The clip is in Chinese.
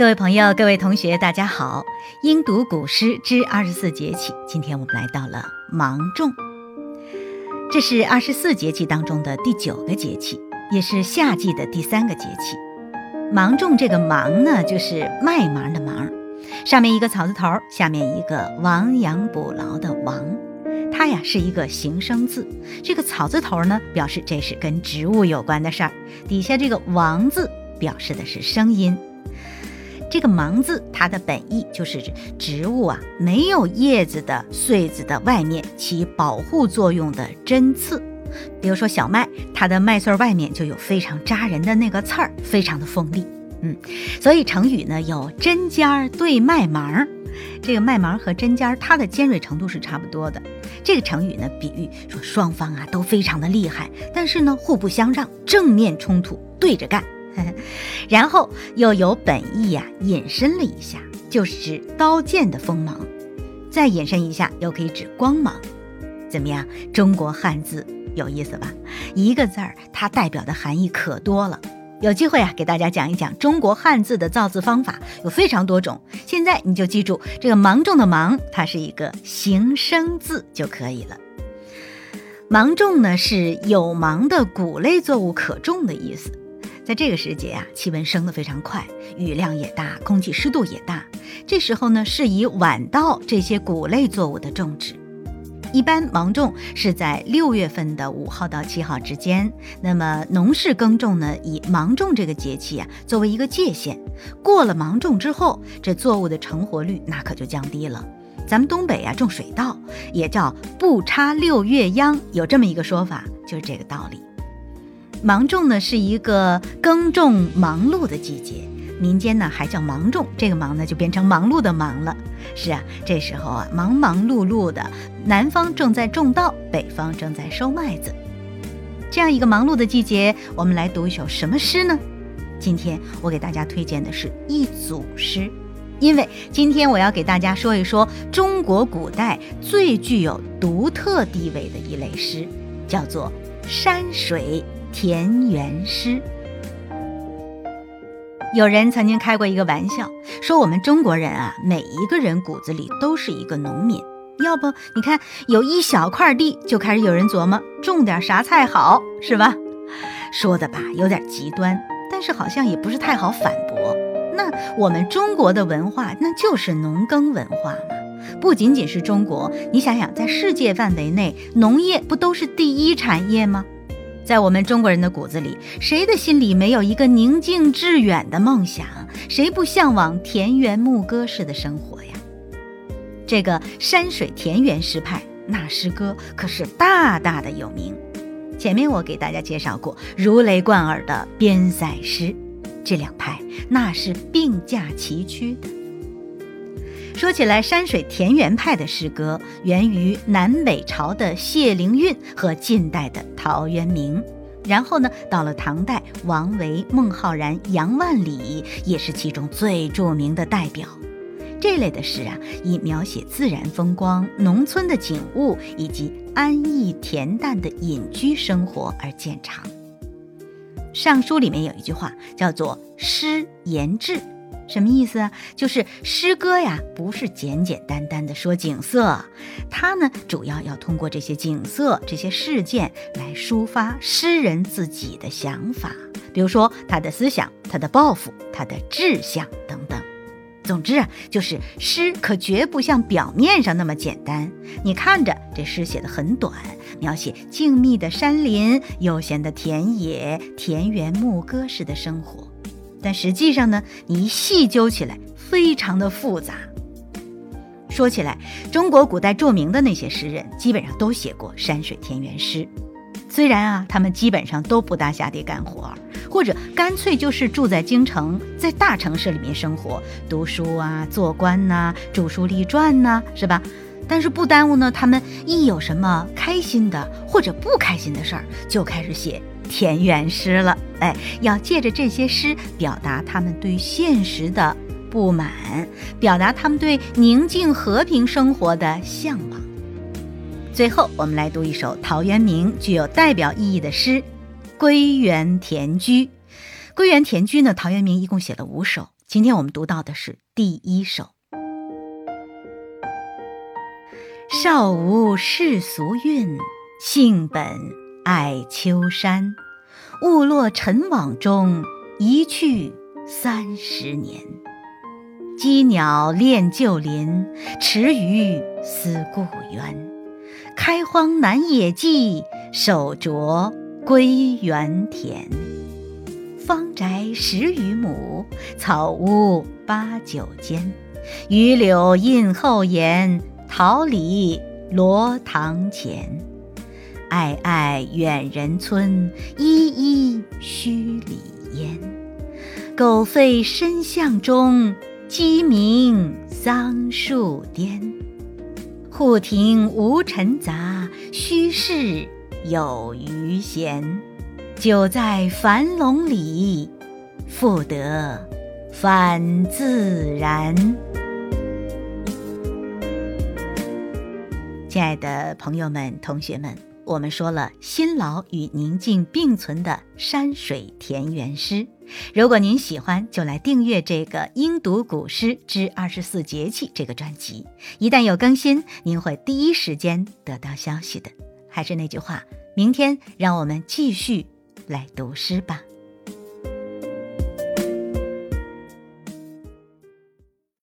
各位朋友，各位同学，大家好！英读古诗之二十四节气，今天我们来到了芒种，这是二十四节气当中的第九个节气，也是夏季的第三个节气。芒种这个芒呢，就是麦芒的芒，上面一个草字头，下面一个亡羊补牢的亡，它呀是一个形声字。这个草字头呢，表示这是跟植物有关的事儿；底下这个亡字，表示的是声音。这个芒字，它的本意就是指植物啊没有叶子的穗子的外面起保护作用的针刺。比如说小麦，它的麦穗外面就有非常扎人的那个刺儿，非常的锋利。嗯，所以成语呢有针尖儿对麦芒。这个麦芒和针尖儿，它的尖锐程度是差不多的。这个成语呢，比喻说双方啊都非常的厉害，但是呢互不相让，正面冲突，对着干。然后又有本意呀，引申了一下，就是指刀剑的锋芒。再引申一下，又可以指光芒。怎么样？中国汉字有意思吧？一个字儿，它代表的含义可多了。有机会啊，给大家讲一讲中国汉字的造字方法，有非常多种。现在你就记住这个“芒种”的“芒”，它是一个形声字就可以了。芒种呢，是有芒的谷类作物可种的意思。在这个时节啊，气温升得非常快，雨量也大，空气湿度也大。这时候呢，适宜晚稻这些谷类作物的种植。一般芒种是在六月份的五号到七号之间。那么农事耕种呢，以芒种这个节气啊作为一个界限。过了芒种之后，这作物的成活率那可就降低了。咱们东北啊种水稻，也叫不插六月秧，有这么一个说法，就是这个道理。芒种呢是一个耕种忙碌的季节，民间呢还叫芒种，这个忙呢就变成忙碌的忙了。是啊，这时候啊忙忙碌碌的，南方正在种稻，北方正在收麦子。这样一个忙碌的季节，我们来读一首什么诗呢？今天我给大家推荐的是一组诗，因为今天我要给大家说一说中国古代最具有独特地位的一类诗，叫做山水。田园诗，有人曾经开过一个玩笑，说我们中国人啊，每一个人骨子里都是一个农民。要不你看，有一小块地，就开始有人琢磨种点啥菜好，是吧？说的吧，有点极端，但是好像也不是太好反驳。那我们中国的文化，那就是农耕文化嘛。不仅仅是中国，你想想，在世界范围内，农业不都是第一产业吗？在我们中国人的骨子里，谁的心里没有一个宁静致远的梦想？谁不向往田园牧歌式的生活呀？这个山水田园诗派，那诗歌可是大大的有名。前面我给大家介绍过如雷贯耳的边塞诗，这两派那是并驾齐驱的。说起来，山水田园派的诗歌源于南北朝的谢灵运和近代的陶渊明，然后呢，到了唐代，王维、孟浩然、杨万里也是其中最著名的代表。这类的诗啊，以描写自然风光、农村的景物以及安逸恬淡的隐居生活而见长。《尚书》里面有一句话叫做“诗言志”。什么意思啊？就是诗歌呀，不是简简单单的说景色，它呢主要要通过这些景色、这些事件来抒发诗人自己的想法，比如说他的思想、他的抱负、他的志向等等。总之啊，就是诗可绝不像表面上那么简单。你看着这诗写的很短，描写静谧的山林、悠闲的田野、田园牧歌式的生活。但实际上呢，你一细究起来，非常的复杂。说起来，中国古代著名的那些诗人，基本上都写过山水田园诗。虽然啊，他们基本上都不大下地干活，或者干脆就是住在京城，在大城市里面生活，读书啊、做官呐、著书立传呐，是吧？但是不耽误呢，他们一有什么开心的或者不开心的事儿，就开始写。田园诗了，哎，要借着这些诗表达他们对现实的不满，表达他们对宁静和平生活的向往。最后，我们来读一首陶渊明具有代表意义的诗《归园田居》。《归园田居》呢，陶渊明一共写了五首，今天我们读到的是第一首。少无世俗韵，性本爱秋山。误落尘网中，一去三十年。羁鸟恋旧林，池鱼思故园。开荒南野际，手镯归园田。方宅十余亩，草屋八九间。榆柳荫后檐，桃李罗堂前。暧暧远人村，依依墟里烟。狗吠深巷中，鸡鸣桑树颠。户庭无尘杂，虚室有余闲。久在樊笼里，复得返自然。亲爱的朋友们、同学们。我们说了辛劳与宁静并存的山水田园诗，如果您喜欢，就来订阅这个《英读古诗之二十四节气》这个专辑，一旦有更新，您会第一时间得到消息的。还是那句话，明天让我们继续来读诗吧。